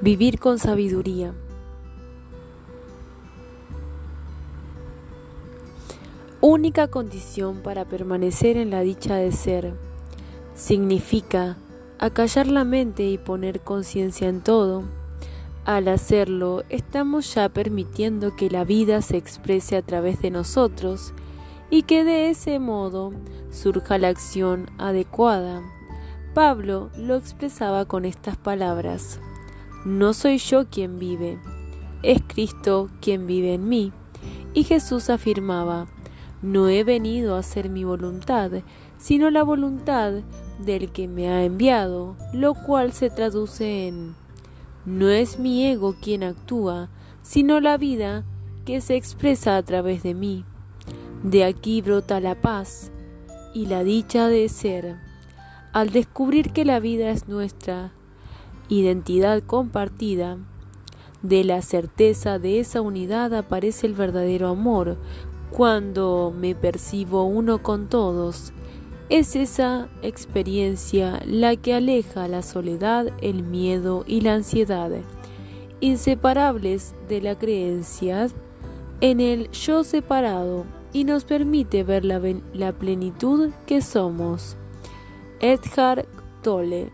Vivir con sabiduría. Única condición para permanecer en la dicha de ser. Significa acallar la mente y poner conciencia en todo. Al hacerlo, estamos ya permitiendo que la vida se exprese a través de nosotros y que de ese modo surja la acción adecuada. Pablo lo expresaba con estas palabras. No soy yo quien vive, es Cristo quien vive en mí. Y Jesús afirmaba, no he venido a hacer mi voluntad, sino la voluntad del que me ha enviado, lo cual se traduce en, no es mi ego quien actúa, sino la vida que se expresa a través de mí. De aquí brota la paz y la dicha de ser. Al descubrir que la vida es nuestra, identidad compartida, de la certeza de esa unidad aparece el verdadero amor, cuando me percibo uno con todos. Es esa experiencia la que aleja la soledad, el miedo y la ansiedad, inseparables de la creencia en el yo separado y nos permite ver la, la plenitud que somos. Edgar Tolle